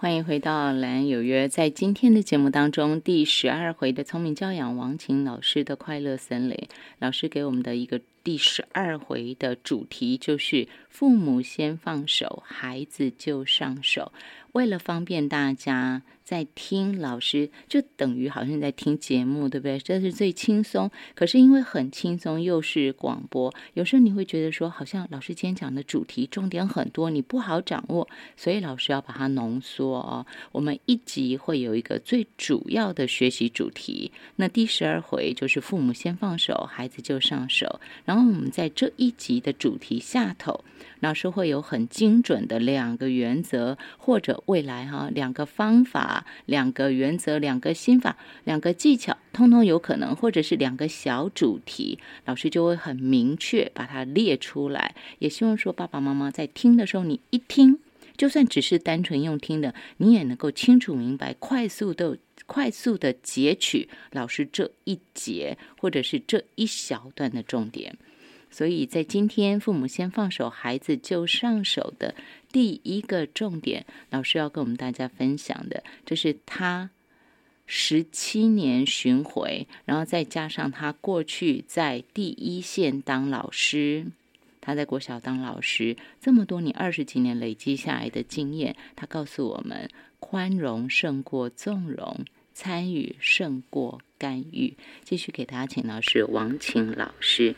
欢迎回到蓝有约，在今天的节目当中，第十二回的聪明教养，王晴老师的快乐森林老师给我们的一个第十二回的主题就是父母先放手，孩子就上手。为了方便大家。在听老师，就等于好像在听节目，对不对？这是最轻松。可是因为很轻松，又是广播，有时候你会觉得说，好像老师今天讲的主题重点很多，你不好掌握，所以老师要把它浓缩哦。我们一集会有一个最主要的学习主题。那第十二回就是父母先放手，孩子就上手。然后我们在这一集的主题下头，老师会有很精准的两个原则，或者未来哈两个方法。两个原则，两个心法，两个技巧，通通有可能，或者是两个小主题，老师就会很明确把它列出来。也希望说，爸爸妈妈在听的时候，你一听，就算只是单纯用听的，你也能够清楚明白，快速的、快速的截取老师这一节或者是这一小段的重点。所以在今天，父母先放手，孩子就上手的第一个重点，老师要跟我们大家分享的，就是他十七年巡回，然后再加上他过去在第一线当老师，他在国小当老师这么多年，二十几年累积下来的经验，他告诉我们：宽容胜过纵容。参与胜过干预。继续给大家请到是王晴老师，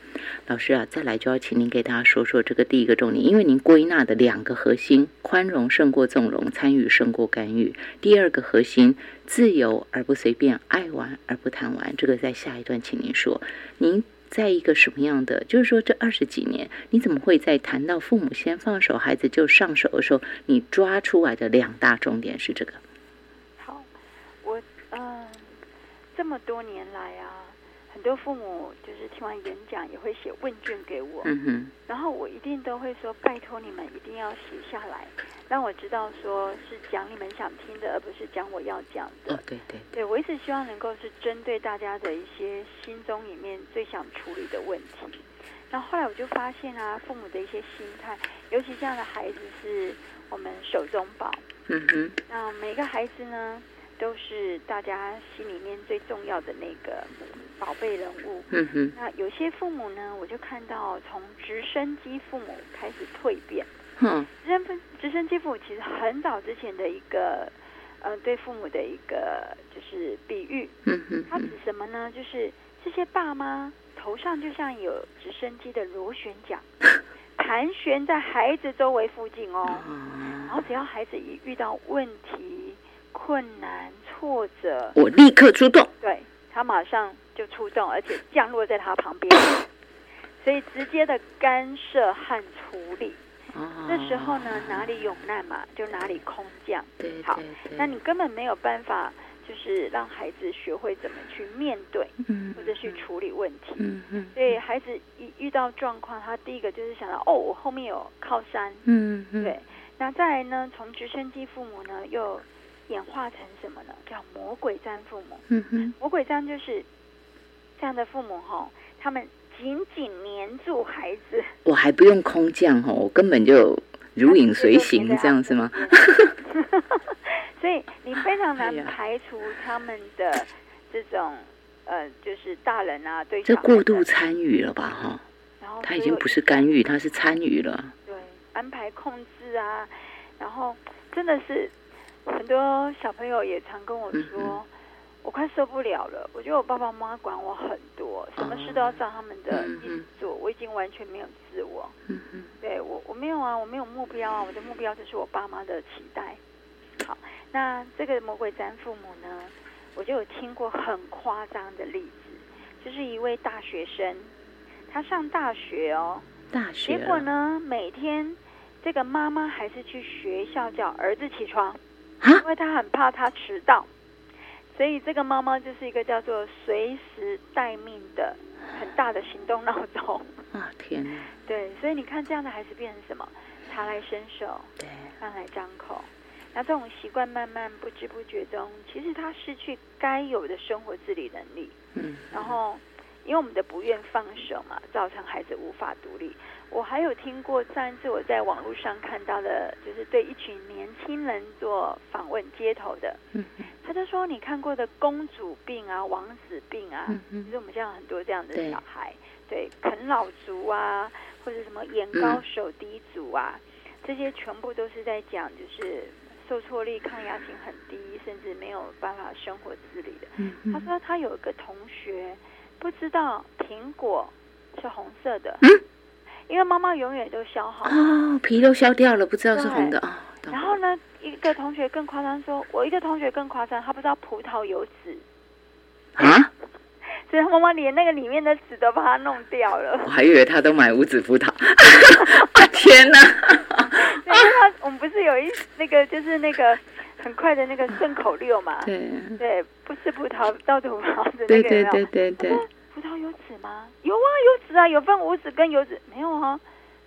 老师啊，再来就要请您给大家说说这个第一个重点，因为您归纳的两个核心：宽容胜过纵容，参与胜过干预。第二个核心：自由而不随便，爱玩而不贪玩。这个在下一段请您说。您在一个什么样的？就是说这二十几年，你怎么会在谈到父母先放手，孩子就上手的时候，你抓出来的两大重点是这个？这么多年来啊，很多父母就是听完演讲也会写问卷给我，然后我一定都会说：拜托你们一定要写下来，让我知道说是讲你们想听的，而不是讲我要讲的。对对，对我一直希望能够是针对大家的一些心中里面最想处理的问题。然后后来我就发现啊，父母的一些心态，尤其这样的孩子是我们手中宝。嗯哼，那每个孩子呢？都是大家心里面最重要的那个宝贝人物。嗯哼。那有些父母呢，我就看到从直升机父母开始蜕变。嗯。直升直升机父母其实很早之前的一个呃对父母的一个就是比喻。嗯哼。它指什么呢？就是这些爸妈头上就像有直升机的螺旋桨，盘旋在孩子周围附近哦。然后只要孩子一遇到问题。困难挫折，我立刻出动。对他马上就出动，而且降落在他旁边，所以直接的干涉和处理。那时候呢，哪里有难嘛，就哪里空降。对，好，那你根本没有办法，就是让孩子学会怎么去面对，或者去处理问题。嗯嗯。所以孩子一遇到状况，他第一个就是想到，哦，我后面有靠山。嗯嗯。对，那再来呢，从直升机父母呢又。演化成什么呢？叫魔鬼战父母。嗯哼，魔鬼战就是这样的父母哈，他们紧紧黏住孩子。我还不用空降哈，我根本就如影随形，这样是吗？所以你非常难排除他们的这种呃，就是大人啊，对这过度参与了吧哈？然后他已经不是干预，他是参与了。对，安排控制啊，然后真的是。很多小朋友也常跟我说，我快受不了了。我觉得我爸爸妈妈管我很多，什么事都要照他们的意思做，我已经完全没有自我。嗯嗯，对我我没有啊，我没有目标啊，我的目标就是我爸妈的期待。好，那这个魔鬼毡父母呢，我就有听过很夸张的例子，就是一位大学生，他上大学哦，大学，结果呢，每天这个妈妈还是去学校叫儿子起床。因为他很怕他迟到，所以这个猫猫就是一个叫做随时待命的很大的行动闹钟啊！天哪！对，所以你看这样的孩子变成什么？茶来伸手，对，饭来张口。那这种习惯慢慢不知不觉中，其实他失去该有的生活自理能力。嗯。然后因为我们的不愿放手嘛，造成孩子无法独立。我还有听过上一次我在网络上看到的，就是对一群年轻人做访问街头的，他就说你看过的公主病啊、王子病啊，就是我们现在很多这样的小孩，对啃老族啊，或者什么眼高手低族啊，这些全部都是在讲就是受挫力、抗压性很低，甚至没有办法生活自理的。他说他有一个同学不知道苹果是红色的。嗯因为妈妈永远都削好哦，皮都削掉了，不知道是红的啊。然后呢，一个同学更夸张，说我一个同学更夸张，他不知道葡萄有籽啊，所以他妈妈连那个里面的籽都把它弄掉了。我还以为他都买无籽葡萄，天哪！因为他我们不是有一那个就是那个很快的那个顺口溜嘛？对对，不是葡萄倒吐葡萄的那个，对对对对对。葡萄有籽吗？有啊，有籽啊，有分无籽跟有籽。没有啊，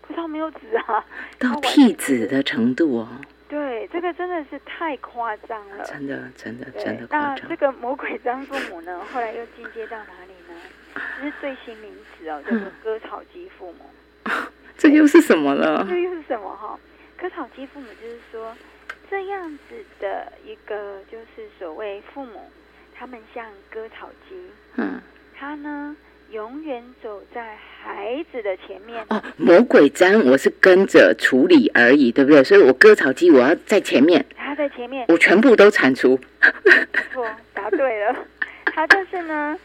葡萄没有籽啊，到屁籽的程度哦。对，这个真的是太夸张了。真的，真的，真的夸张。那这个魔鬼张父母呢？后来又进阶到哪里呢？这是最新名词哦，叫做割草机父母。这又是什么了？这又是什么哈？割草机父母就是说，这样子的一个，就是所谓父母，他们像割草机。嗯。他呢，永远走在孩子的前面。哦，魔鬼毡，我是跟着处理而已，对不对？所以我割草机我要在前面，他在前面，我全部都铲除。错，答对了。他就是呢，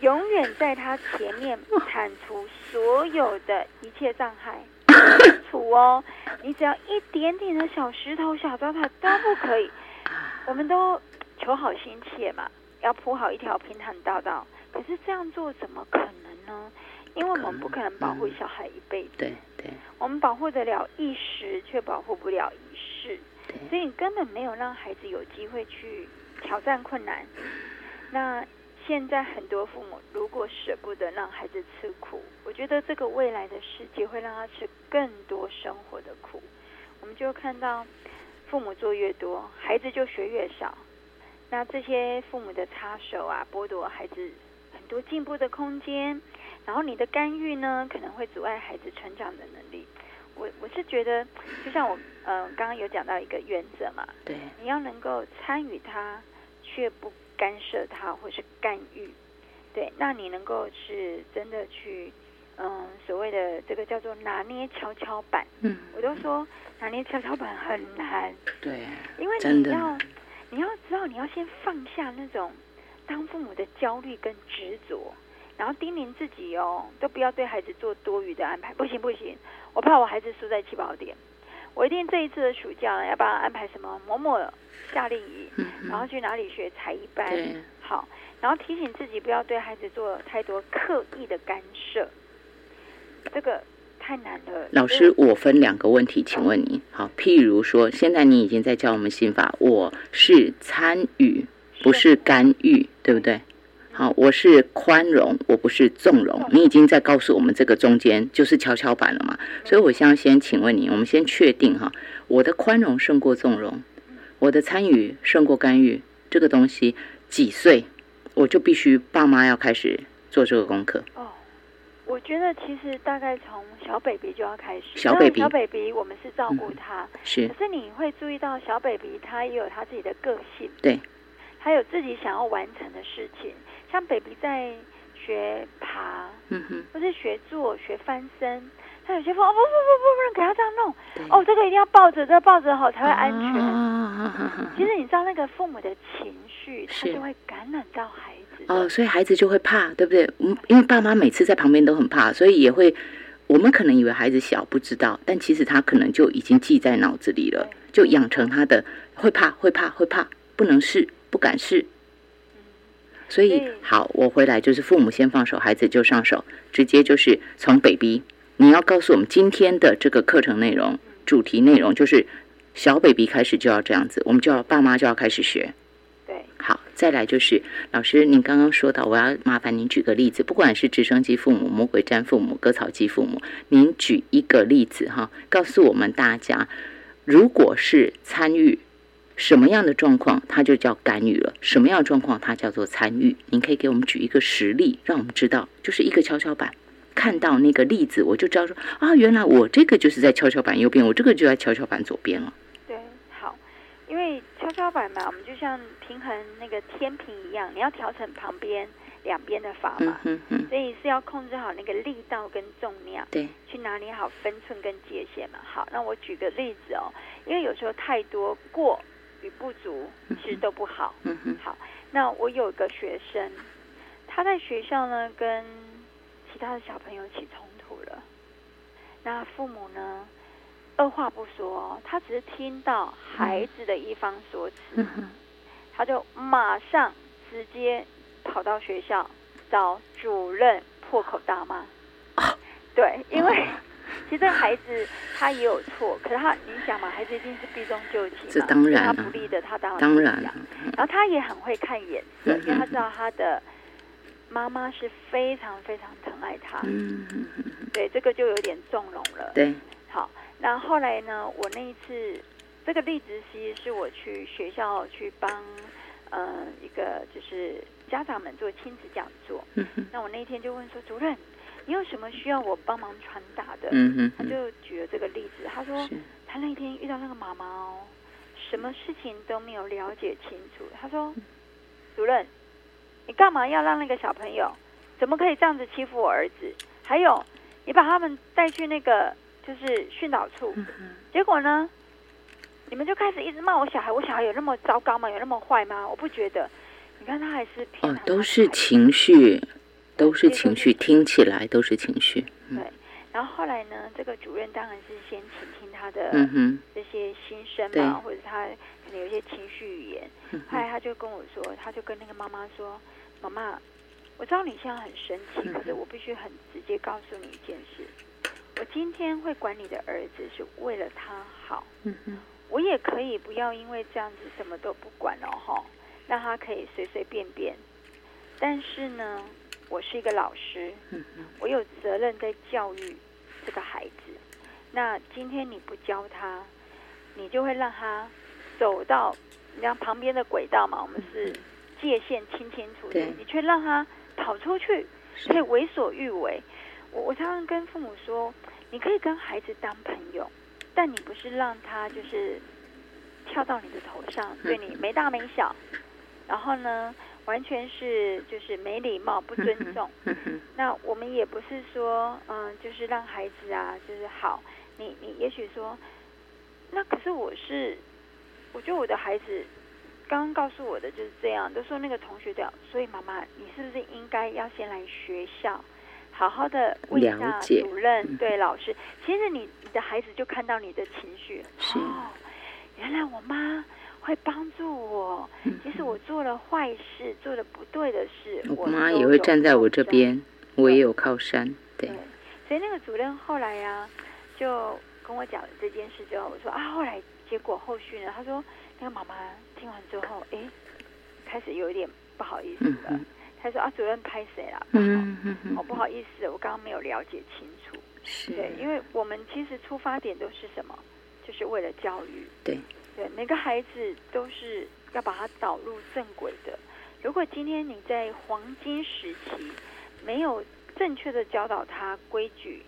永远在他前面铲除所有的一切障碍。除哦，你只要一点点的小石头、小糟蹋都不可以。我们都求好心切嘛，要铺好一条平坦道道。可是这样做怎么可能呢？因为我们不可能保护小孩一辈子。对对，我们保护得了一时，却保护不了一世。所以你根本没有让孩子有机会去挑战困难。那现在很多父母如果舍不得让孩子吃苦，我觉得这个未来的世界会让他吃更多生活的苦。我们就看到父母做越多，孩子就学越少。那这些父母的插手啊，剥夺孩子很。多进步的空间，然后你的干预呢，可能会阻碍孩子成长的能力。我我是觉得，就像我嗯刚刚有讲到一个原则嘛，对，你要能够参与他，却不干涉他或是干预，对，那你能够是真的去嗯所谓的这个叫做拿捏跷跷板，嗯，我都说拿捏跷跷板很难，对，因为你要你要知道你要先放下那种。当父母的焦虑跟执着，然后叮咛自己哦，都不要对孩子做多余的安排。不行不行，我怕我孩子输在起跑点。我一定这一次的暑假呢，要帮他安排什么某某夏令营，然后去哪里学才艺班。好，然后提醒自己不要对孩子做太多刻意的干涉。这个太难了。老师，我分两个问题，请问你好。譬如说，现在你已经在教我们心法，我是参与。不是干预，对不对？好，我是宽容，我不是纵容。你已经在告诉我们这个中间就是跷跷板了嘛？所以，我想先请问你，我们先确定哈，我的宽容胜过纵容，我的参与胜过干预，这个东西几岁我就必须爸妈要开始做这个功课。哦，我觉得其实大概从小 baby 就要开始。小 baby，小 baby，我们是照顾他，是。可是你会注意到小 baby 他也有他自己的个性，对。他有自己想要完成的事情，像 baby 在学爬，嗯哼，或是学坐、学翻身，他有些父哦不不不不不能给他这样弄，哦，这个一定要抱着，这个抱着好才会安全。其实你知道那个父母的情绪，他就会感染到孩子。哦，所以孩子就会怕，对不对？嗯，因为爸妈每次在旁边都很怕，所以也会，我们可能以为孩子小不知道，但其实他可能就已经记在脑子里了，就养成他的会怕、会怕、会怕，不能试。不敢试，所以好，我回来就是父母先放手，孩子就上手，直接就是从 baby。你要告诉我们今天的这个课程内容、主题内容，就是小 baby 开始就要这样子，我们就要爸妈就要开始学。好，再来就是老师，您刚刚说到，我要麻烦您举个例子，不管是直升机父母、魔鬼毡父母、割草机父母，您举一个例子哈，告诉我们大家，如果是参与。什么样的状况它就叫干预了？什么样的状况它叫做参与？您可以给我们举一个实例，让我们知道，就是一个跷跷板，看到那个例子，我就知道说啊，原来我这个就是在跷跷板右边，我这个就在跷跷板左边了。因为跷跷板嘛，我们就像平衡那个天平一样，你要调整旁边。两边的砝码，所以是要控制好那个力道跟重量，对，去拿捏好分寸跟界限嘛。好，那我举个例子哦，因为有时候太多过与不足其实都不好。好，那我有个学生，他在学校呢跟其他的小朋友起冲突了，那父母呢二话不说，他只是听到孩子的一方说辞，他就马上直接。跑到学校找主任破口大骂，对，因为 其实这个孩子他也有错，可是他你想嘛，孩子一定是避重就轻嘛，当然他不利的他当然当然，然后他也很会看眼色，因为他知道他的妈妈是非常非常疼爱他，嗯，对，这个就有点纵容了，对，好，那后来呢，我那一次这个例子其实是我去学校去帮呃一个就是。家长们做亲子讲座，那我那一天就问说：“主任，你有什么需要我帮忙传达的？”嗯他就举了这个例子，他说他那天遇到那个妈妈哦，什么事情都没有了解清楚。他说：“主任，你干嘛要让那个小朋友？怎么可以这样子欺负我儿子？还有，你把他们带去那个就是训导处，结果呢，你们就开始一直骂我小孩。我小孩有那么糟糕吗？有那么坏吗？我不觉得。”你看他还是哦，都是情绪，都是情绪，听起来都是情绪。对，然后后来呢，这个主任当然是先倾听他的这些心声嘛，或者他可能有一些情绪语言。后来他就跟我说，他就跟那个妈妈说：“妈妈，我知道你现在很生气，可是我必须很直接告诉你一件事，我今天会管你的儿子是为了他好。嗯哼，我也可以不要因为这样子什么都不管了哈。”让他可以随随便便，但是呢，我是一个老师，我有责任在教育这个孩子。那今天你不教他，你就会让他走到你看旁边的轨道嘛，我们是界限清清楚的，你却让他跑出去，可以为所欲为。我我常常跟父母说，你可以跟孩子当朋友，但你不是让他就是跳到你的头上，对你没大没小。然后呢，完全是就是没礼貌、不尊 重。那我们也不是说，嗯，就是让孩子啊，就是好。你你也许说，那可是我是，我觉得我的孩子刚刚告诉我的就是这样，都说那个同学这样。所以妈妈，你是不是应该要先来学校，好好的问一下主任、对老师？其实你你的孩子就看到你的情绪，哦，原来我妈。会帮助我，即使我做了坏事，做了不对的事，我妈也会站在我这边，我也有靠山。对，所以那个主任后来呀，就跟我讲了这件事之后，我说啊，后来结果后续呢？他说那个妈妈听完之后，哎，开始有一点不好意思了。他说啊，主任拍谁了？嗯嗯嗯，我不好意思，我刚刚没有了解清楚。是，对，因为我们其实出发点都是什么？就是为了教育。对。对每个孩子都是要把他导入正轨的。如果今天你在黄金时期没有正确的教导他规矩，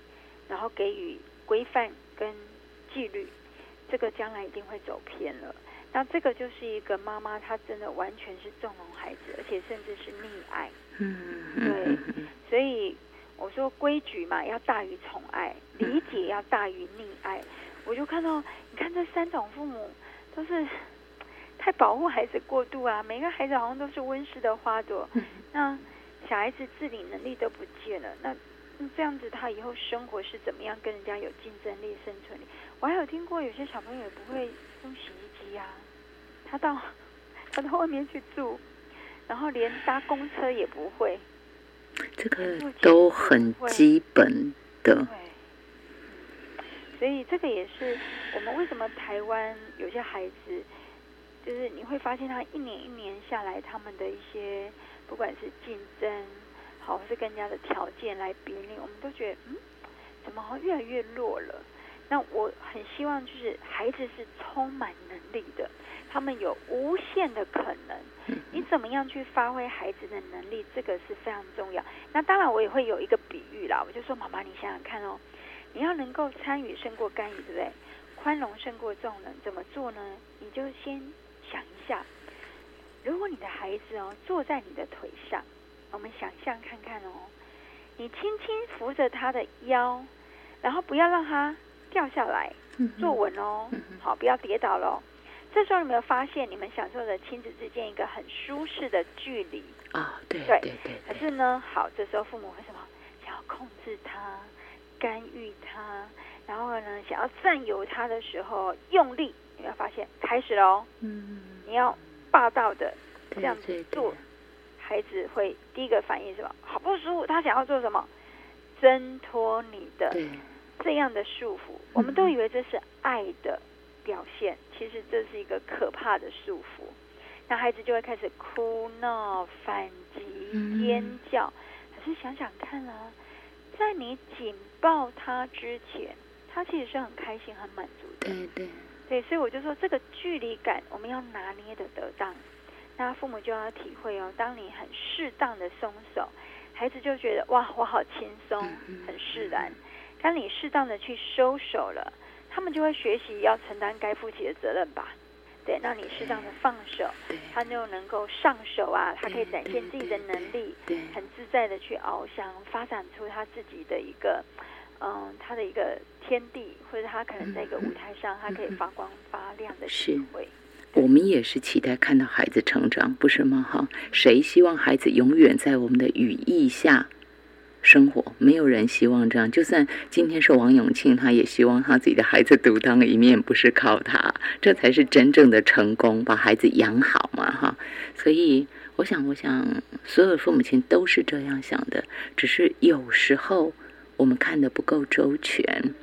然后给予规范跟纪律，这个将来一定会走偏了。那这个就是一个妈妈，她真的完全是纵容孩子，而且甚至是溺爱。嗯，对。所以我说规矩嘛，要大于宠爱；理解要大于溺爱。我就看到，你看这三种父母。都是太保护孩子过度啊！每个孩子好像都是温室的花朵，那小孩子自理能力都不见了，那那这样子他以后生活是怎么样跟人家有竞争力、生存力？我还有听过有些小朋友也不会用洗衣机啊，他到 他到外面去住，然后连搭公车也不会，这个都很基本的。所以这个也是我们为什么台湾有些孩子，就是你会发现他一年一年下来，他们的一些不管是竞争，好，是跟人家的条件来比拟，我们都觉得嗯，怎么好像越来越弱了？那我很希望就是孩子是充满能力的，他他们有无限的可能。你怎么样去发挥孩子的能力，这个是非常重要。那当然，我也会有一个比喻啦，我就说妈妈，你想想看哦，你要能够参与胜过干预，对不对？宽容胜过众人，怎么做呢？你就先想一下，如果你的孩子哦坐在你的腿上，我们想象看看哦，你轻轻扶着他的腰，然后不要让他掉下来，坐稳哦，好，不要跌倒喽。这时候有没有发现，你们享受的亲子之间一个很舒适的距离啊？对对对。可是呢，好，这时候父母为什么想要控制他、干预他，然后呢，想要占有他的时候用力？有没有发现开始喽？嗯。你要霸道的这样子做，孩子会第一个反应是什么？好不舒服。他想要做什么？挣脱你的这样的束缚。我们都以为这是爱的。表现其实这是一个可怕的束缚，那孩子就会开始哭闹、反击、尖叫。可是想想看啊，在你紧抱他之前，他其实是很开心、很满足的。对对对，所以我就说，这个距离感我们要拿捏的得当。那父母就要体会哦，当你很适当的松手，孩子就觉得哇，我好轻松，很释然。当你适当的去收手了。他们就会学习要承担该负起的责任吧，对，那你适当的放手，他就能够上手啊，他可以展现自己的能力，很自在的去翱翔，发展出他自己的一个，嗯，他的一个天地，或者他可能在一个舞台上，他可以发光发亮的机会。我们也是期待看到孩子成长，不是吗？哈，谁希望孩子永远在我们的羽翼下？生活没有人希望这样，就算今天是王永庆，他也希望他自己的孩子独当一面，不是靠他，这才是真正的成功，把孩子养好嘛，哈。所以，我想，我想，所有父母亲都是这样想的，只是有时候我们看的不够周全。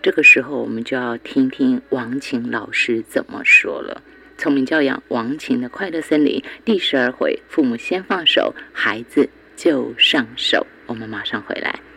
这个时候，我们就要听听王琴老师怎么说了。聪明教养，王琴的快乐森林第十二回，父母先放手，孩子就上手。我们马上回来。